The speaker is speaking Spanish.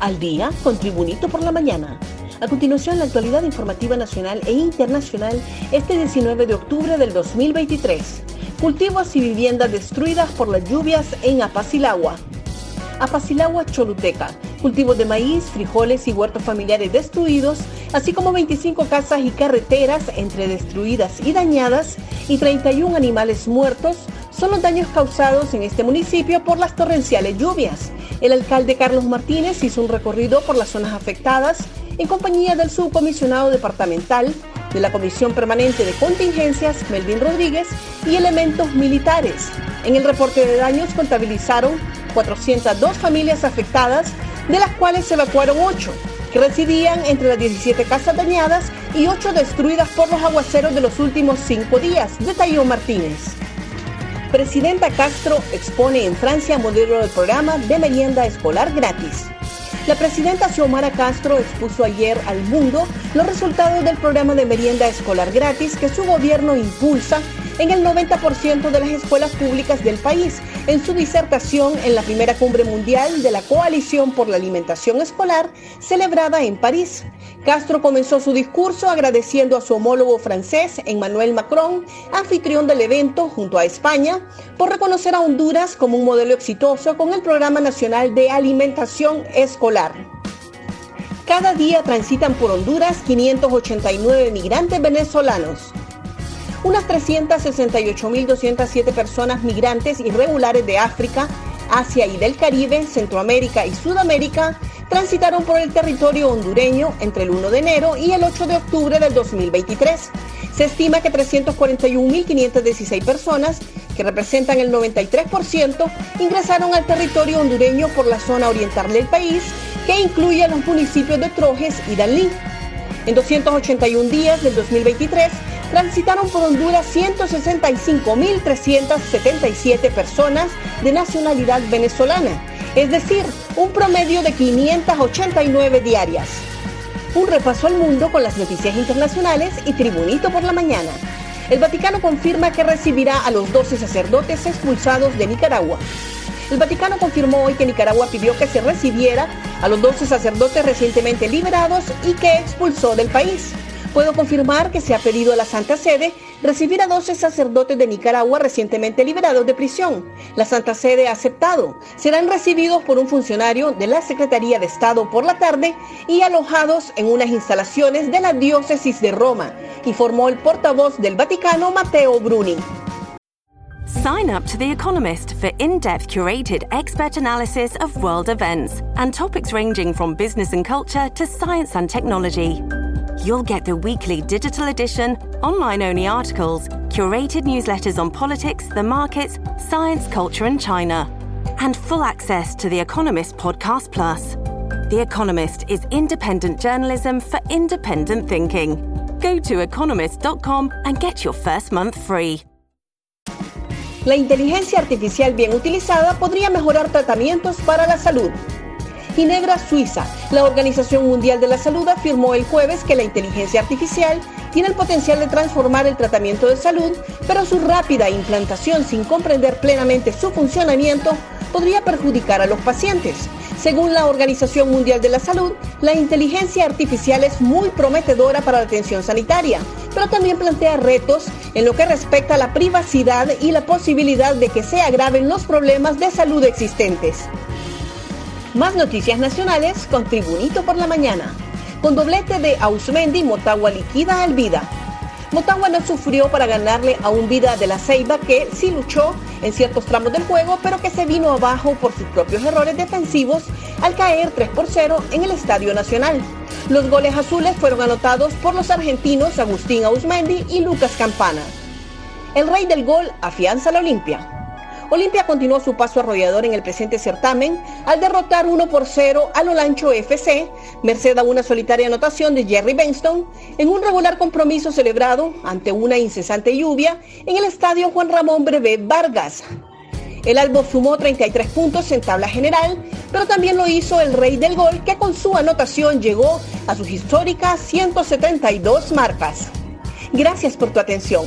Al día con Tribunito por la mañana. A continuación, la actualidad informativa nacional e internacional este 19 de octubre del 2023. Cultivos y viviendas destruidas por las lluvias en Apacilagua. Apacilagua Choluteca. Cultivos de maíz, frijoles y huertos familiares destruidos, así como 25 casas y carreteras entre destruidas y dañadas y 31 animales muertos son los daños causados en este municipio por las torrenciales lluvias. El alcalde Carlos Martínez hizo un recorrido por las zonas afectadas en compañía del subcomisionado departamental de la Comisión Permanente de Contingencias, Melvin Rodríguez, y elementos militares. En el reporte de daños contabilizaron 402 familias afectadas, de las cuales se evacuaron 8, que residían entre las 17 casas dañadas y 8 destruidas por los aguaceros de los últimos 5 días, detalló Martínez. Presidenta Castro expone en Francia modelo del programa de merienda escolar gratis. La presidenta Xiomara Castro expuso ayer al mundo los resultados del programa de merienda escolar gratis que su gobierno impulsa en el 90% de las escuelas públicas del país en su disertación en la primera cumbre mundial de la Coalición por la Alimentación Escolar celebrada en París. Castro comenzó su discurso agradeciendo a su homólogo francés, Emmanuel Macron, anfitrión del evento junto a España, por reconocer a Honduras como un modelo exitoso con el Programa Nacional de Alimentación Escolar. Cada día transitan por Honduras 589 migrantes venezolanos unas 368.207 personas migrantes irregulares de África, Asia y del Caribe, Centroamérica y Sudamérica transitaron por el territorio hondureño entre el 1 de enero y el 8 de octubre del 2023. Se estima que 341.516 personas, que representan el 93%, ingresaron al territorio hondureño por la zona oriental del país, que incluye los municipios de Trojes y Danlí. En 281 días del 2023, transitaron por Honduras 165.377 personas de nacionalidad venezolana, es decir, un promedio de 589 diarias. Un repaso al mundo con las noticias internacionales y Tribunito por la mañana. El Vaticano confirma que recibirá a los 12 sacerdotes expulsados de Nicaragua. El Vaticano confirmó hoy que Nicaragua pidió que se recibiera a los 12 sacerdotes recientemente liberados y que expulsó del país. Puedo confirmar que se ha pedido a la Santa Sede recibir a 12 sacerdotes de Nicaragua recientemente liberados de prisión. La Santa Sede ha aceptado. Serán recibidos por un funcionario de la Secretaría de Estado por la tarde y alojados en unas instalaciones de la diócesis de Roma, informó el portavoz del Vaticano, Matteo Bruni. Sign up to The Economist for in depth curated expert analysis of world events and topics ranging from business and culture to science and technology. You'll get the weekly digital edition, online only articles, curated newsletters on politics, the markets, science, culture, and China, and full access to The Economist Podcast Plus. The Economist is independent journalism for independent thinking. Go to economist.com and get your first month free. La inteligencia artificial bien utilizada podría mejorar tratamientos para la salud. Ginebra, Suiza. La Organización Mundial de la Salud afirmó el jueves que la inteligencia artificial tiene el potencial de transformar el tratamiento de salud, pero su rápida implantación sin comprender plenamente su funcionamiento podría perjudicar a los pacientes. Según la Organización Mundial de la Salud, la inteligencia artificial es muy prometedora para la atención sanitaria, pero también plantea retos en lo que respecta a la privacidad y la posibilidad de que se agraven los problemas de salud existentes. Más noticias nacionales con Tribunito por la Mañana. Con doblete de Ausmendi, Motagua liquida al Vida. Motagua no sufrió para ganarle a un Vida de la Ceiba que sí luchó en ciertos tramos del juego, pero que se vino abajo por sus propios errores defensivos al caer 3 por 0 en el Estadio Nacional. Los goles azules fueron anotados por los argentinos Agustín Ausmendi y Lucas Campana. El rey del gol afianza la Olimpia. Olimpia continuó su paso arrollador en el presente certamen al derrotar 1 por 0 al Olancho FC, merced a una solitaria anotación de Jerry Benston, en un regular compromiso celebrado ante una incesante lluvia en el estadio Juan Ramón Brevé Vargas. El Albo sumó 33 puntos en tabla general, pero también lo hizo el rey del gol que con su anotación llegó a sus históricas 172 marcas. Gracias por tu atención.